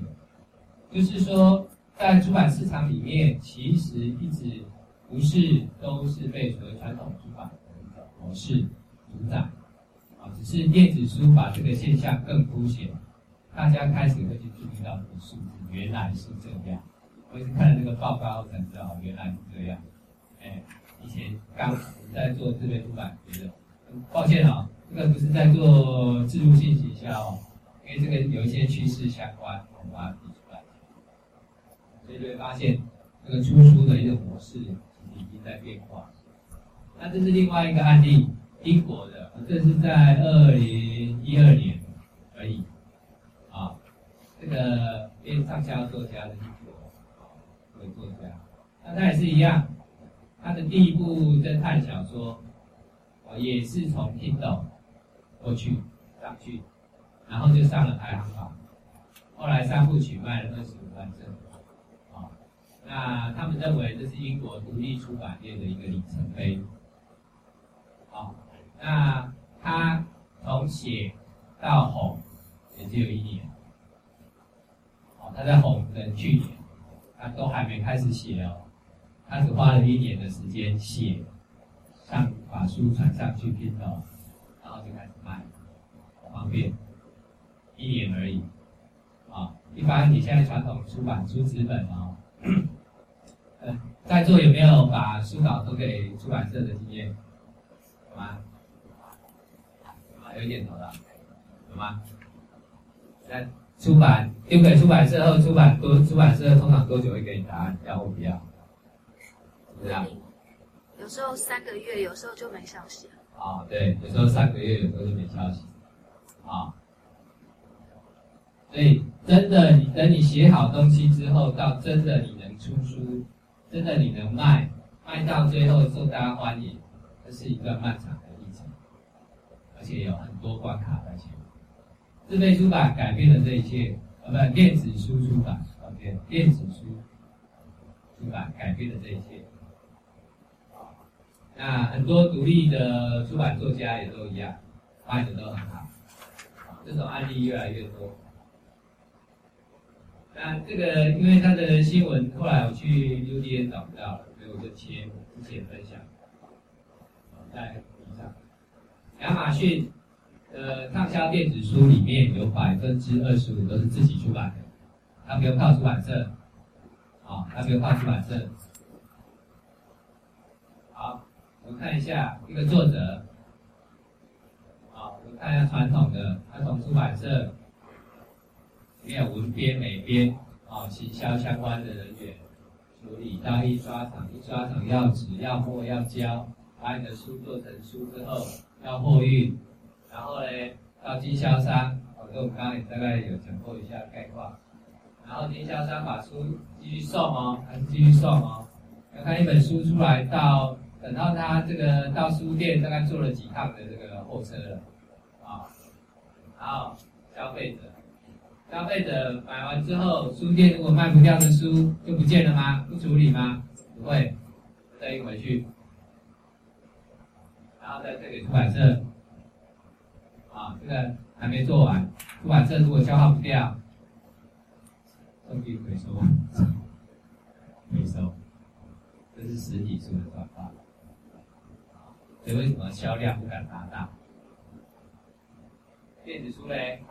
就是说在出版市场里面，其实一直。不是都是被所谓传统出版的模式主宰啊，只是电子书把这个现象更凸显，大家开始会去注意到这个数字，原来是这样。我是看了这个报告才知道，原来是这样。哎，以前刚在做自费出版，觉得抱歉啊，这个不是在做置入性行销哦，因为这个有一些趋势相关，我把它提出来，所以就会发现这个出书的一个模式。已经在变化。那这是另外一个案例，英国的，这是在二零一二年而已。啊，这个变畅销作家的英国，这个作家，那他也是一样，他的第一部侦探小说，啊，也是从 Kindle 过去上去，然后就上了排行榜，后来三部曲卖了二十五万册。啊那他们认为这是英国独立出版业的一个里程碑。好，那他从写到红也只有一年。他在红的去年，他都还没开始写哦，他只花了一年的时间写，上把书传上去拼到，然后就开始卖，方便，一年而已。啊，一般你现在传统出版出纸本哦。在座有没有把书稿都给出版社的经验？有吗？有吗？有点头的，有吗？在出版丢给出版社后，出版多出版社通常多久会给你答案？要不要？是这样。有时候三个月，有时候就没消息了。啊、哦，对，有时候三个月，有时候就没消息。啊、哦，所以真的，你等你写好东西之后，到真的你能出书。真的你能卖，卖到最后受大家欢迎，这是一段漫长的历程，而且有很多关卡在前面。自费出版改变了这一切，呃，不，电子书出版，OK，电子书出版改变了这一切。那很多独立的出版作家也都一样，卖的都很好，这种案例越来越多。那这个，因为他的新闻后来我去 UDN 找不到了，所以我就切之前分享，在以上。亚马逊的畅销电子书里面有百分之二十五都是自己出版的，他没有靠出版社，啊，他没有靠出版社。好，我们看一下一个作者，好，我们看一下传统的，他从出版社。没有文编、美编啊，行销相关的人员处理到印刷厂，印刷厂要纸、要墨、要胶，把你的书做成书之后要货运，然后嘞到经销商，我跟我们刚刚也大概有讲过一下概况，然后经销商把书继续送哦，还是继续送哦，要看一本书出来到等到他这个到书店大概坐了几趟的这个货车了啊，然后消费者，消费者买完之后，书店如果卖不掉的书就不见了吗？不处理吗？不会，再运回去，然后再退给出版社啊，这个还没做完，出版社如果消化不掉。送去回收，回收，这是实体书的转化。所以为什么销量不敢达到？电子书嘞？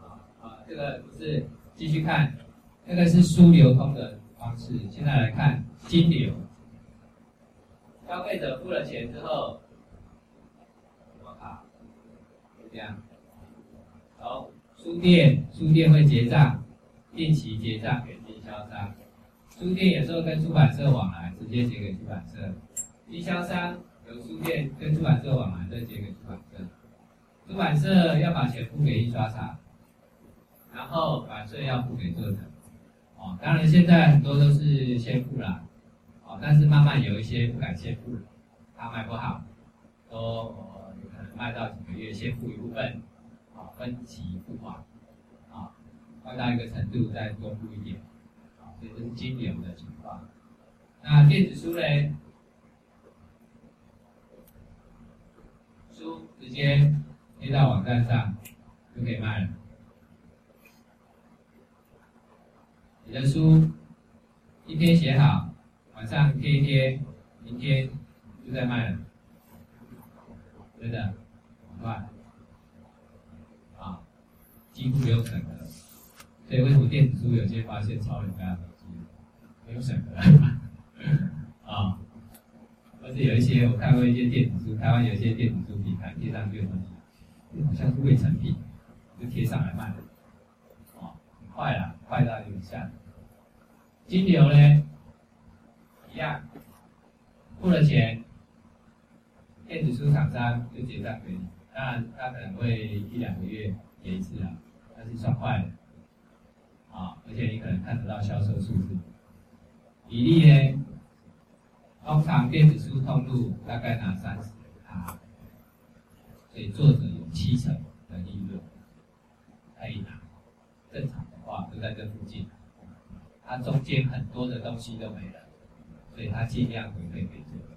啊啊，这个不是继续看，那个是书流通的方式。现在来看金流，消费者付了钱之后，怎么卡？就这样，好。书店，书店会结账，定期结账给经销商。书店有时候跟出版社往来，直接结给出版社。经销商有书店跟出版社往来，再结给出版社。出版社要把钱付给印刷厂，然后版税要付给作者。哦，当然现在很多都是先付了，哦，但是慢慢有一些不敢先付了，他卖不好，都有可能卖到几个月，先付一部分。分期付款，啊，换到一个程度再多付一点，啊，所以这是金流的情况。那电子书呢？书直接贴到网站上就可以卖了。你的书一天写好，晚上贴一贴，明天就在卖了，真的，很快。几乎没有审核，所以为什么电子书有些发现超人家的没有审核 啊？而且有一些我看过一些电子书，台湾有一些电子书品牌贴上去的东西，好像是未成品，就贴上来卖了，啊，很快了，快到有点像。金流呢，一样，付了钱，电子书厂商就结账给你，当然他可能会一两个月结一次啊。是算快的，啊，而且你可能看得到销售数字。比例呢，通常电子书通路大概拿三十趴，所以作者有七成的利润可以拿。正常的话就在这附近，它中间很多的东西都没了，所以他尽量回馈给作者。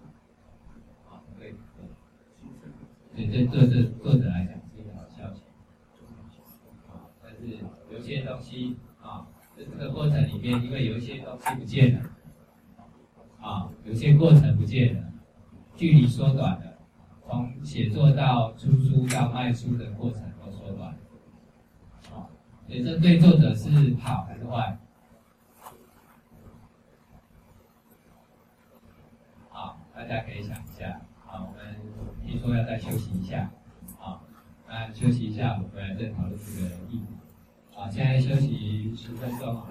啊，对，对，对，对作者作者来讲。是一个小钱，啊，但是有些东西啊，在这个过程里面，因为有一些东西不见了，啊，有些过程不见了，距离缩短了，从写作到出书到卖书的过程都缩短了，啊，所以这对作者是好还是坏？好，大家可以想一下，啊，我们听说要再休息一下，啊，那休息一下，我们来再讨论这个议题。好，现在休息十分钟，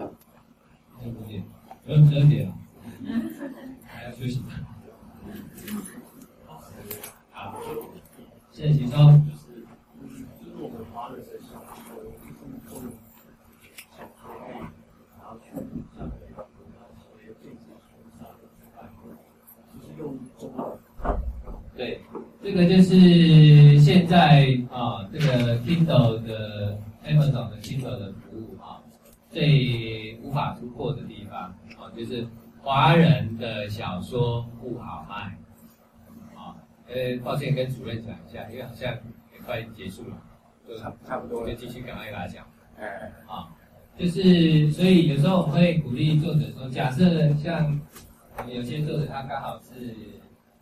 十五点，不用十二点了，还要休息。好，谢谢集中。对，这个就是现在啊，这个 Kindle 的。Amazon 的 Kindle 的服务啊，最无法突破的地方啊，就是华人的小说不好卖啊。呃，抱歉跟主任讲一下，因为好像也快结束了，就差差不多了，就继续赶快给他讲。哎，啊，就是所以有时候我们会鼓励作者说，假设像有些作者他刚好是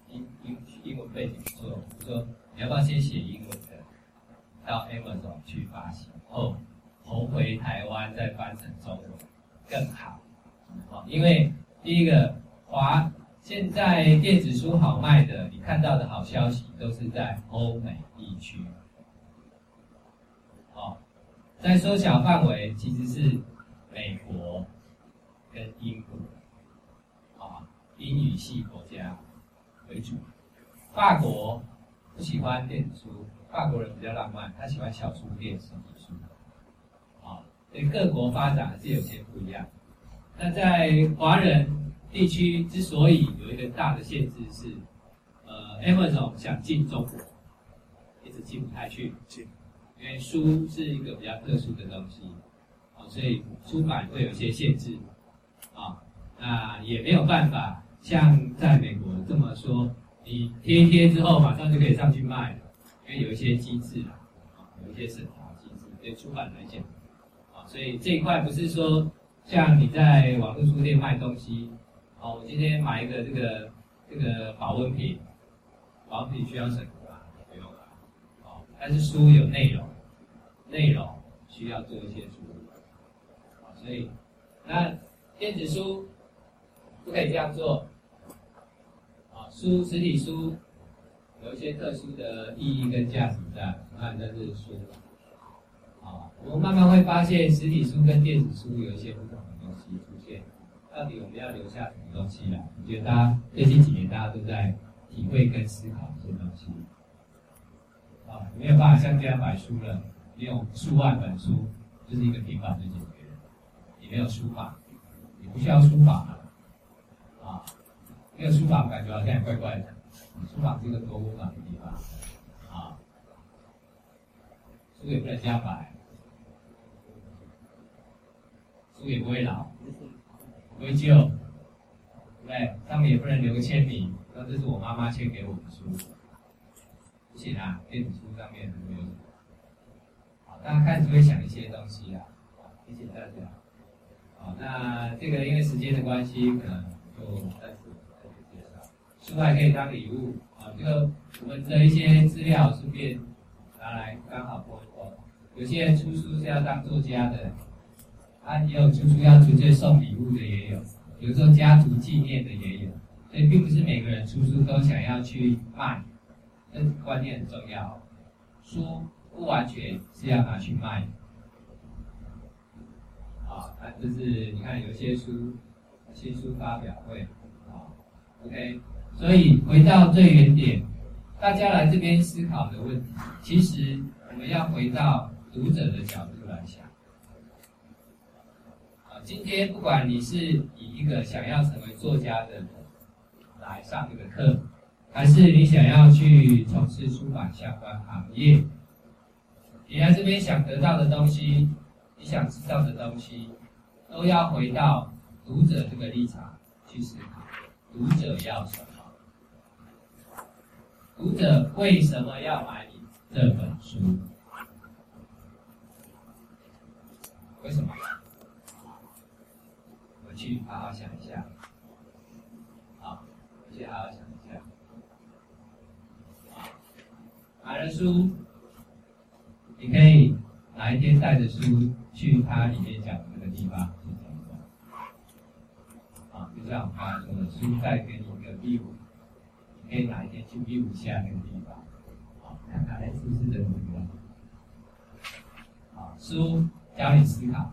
英英英文背景不错，就说你要不要先写英文的，到 Amazon 去发行。后，投回台湾再翻成中文更好，因为第一个华现在电子书好卖的，你看到的好消息都是在欧美地区，哦，在缩小范围其实是美国跟英国，啊，英语系国家为主，法国不喜欢电子书，法国人比较浪漫，他喜欢小书店实体书。各国发展还是有些不一样。那在华人地区之所以有一个大的限制是，呃，Amazon 想进中国，一直进不太去，因为书是一个比较特殊的东西，啊，所以出版会有一些限制，啊，那也没有办法像在美国这么说，你贴一贴之后马上就可以上去卖了，因为有一些机制啊，有一些审查机制，对出版来讲，啊，所以这一块不是说像你在网络书店卖东西。哦，我今天买一个这个这个保温瓶，保温瓶需要审核吗？不用了。哦，但是书有内容，内容需要做一些处理。啊，所以那电子书不可以这样做。啊，书实体书有一些特殊的意义跟价值在。你在这是书。啊，我们慢慢会发现实体书跟电子书有一些不同的东西出现。到底我们要留下什么东西来？我觉得大家最近几年大家都在体会跟思考这些东西。啊，没有办法像这样买书了，你有数万本书，就是一个平板就解决了。你没有书法，你不需要书法了。啊，没有书法，我感觉好像也怪怪的。书法是一个多功能的地方。啊，书也不能加白，书也不会老。不会旧，对不对？上面也不能留个签名，那这是我妈妈签给我的书，不行啊！电子书上面没有。好，大家开始会想一些东西啊，谢谢大家。好，那这个因为时间的关系，可能就暂时再去介绍。书还可以当礼物啊，这个我们的一些资料顺便拿来刚好播一播。有些人出书是要当作家的。啊，也有出书要直接送礼物的，也有，比如说家族纪念的也有，所以并不是每个人出书都想要去卖，这观念很重要。书不完全是要拿去卖，啊，那就是你看有些书，新书发表会，啊，OK，所以回到最原点，大家来这边思考的问题，其实我们要回到读者的角度。今天不管你是以一个想要成为作家的人来上这个课，还是你想要去从事出版相关行业，你来这边想得到的东西，你想知道的东西，都要回到读者这个立场去思考。读者要什么？读者为什么要买你这本书？为什么？去好好想一下，好，去好好想一下。啊买了书，你可以哪一天带着书去它里面讲的那个地方去走一走。啊，就像我刚才说的，书带给你一个 view，你可以哪一天去 view 下那个地方，啊，看看，是不是这个地方？好，书教你思考。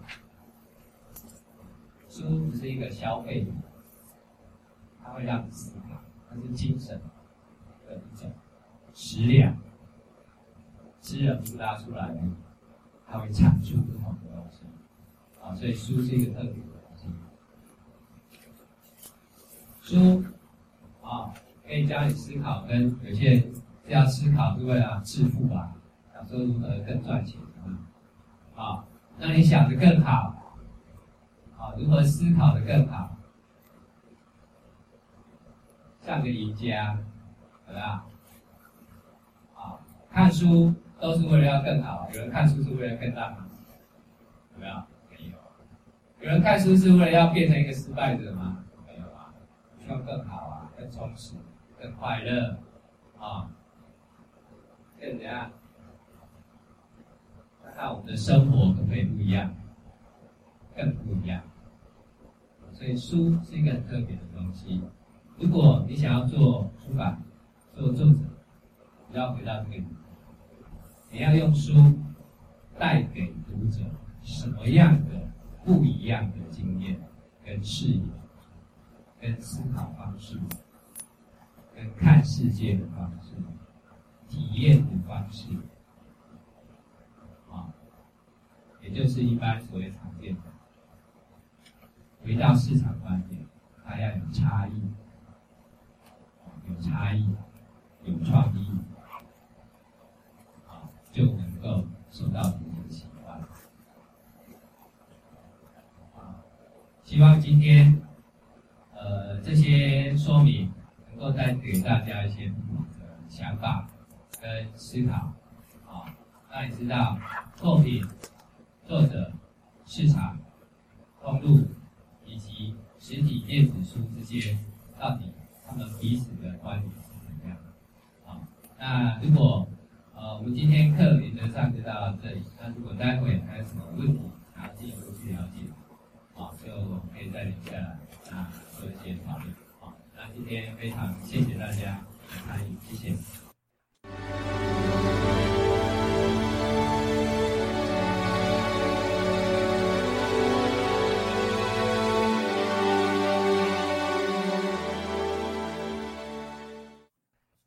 书只是一个消费品，它会让你思考，它是精神的一种食粮，吃了不拉出来，它会产出不同的东西，啊，所以书是一个特别的东西。书啊，可以教你思考，跟有些人要思考是为了致富吧，想说如何更赚钱啊，让你想得更好。如何思考的更好，像个赢家，对吧？啊，看书都是为了要更好，有人看书是为了更大吗？有没有？没有。有人看书是为了要变成一个失败者吗？没有啊，希望更好啊，更充实，更快乐，啊，更怎样？那我们的生活可不可以不一样？更不一样。所以书是一个很特别的东西。如果你想要做出版、做作者，你要回到这个，你要用书带给读者什么样的不一样的经验、跟视野、跟思考方式、跟看世界的方式、体验的方式，啊，也就是一般所谓常见的。回到市场观点，它要有差异，有差异，有创意，啊，就能够受到别人喜欢。啊，希望今天，呃，这些说明能够带给大家一些不同的想法跟思考，啊，让你知道作品、作者、市场、通路实体电子书之间，到底他们彼此的关联是怎么样的？啊，那如果呃我们今天课原则上就到这里，那如果待会还有什么问题，然后进一步去了解，啊，就可以再留下来啊做一些讨论。好，那今天非常谢谢大家的参与，谢谢。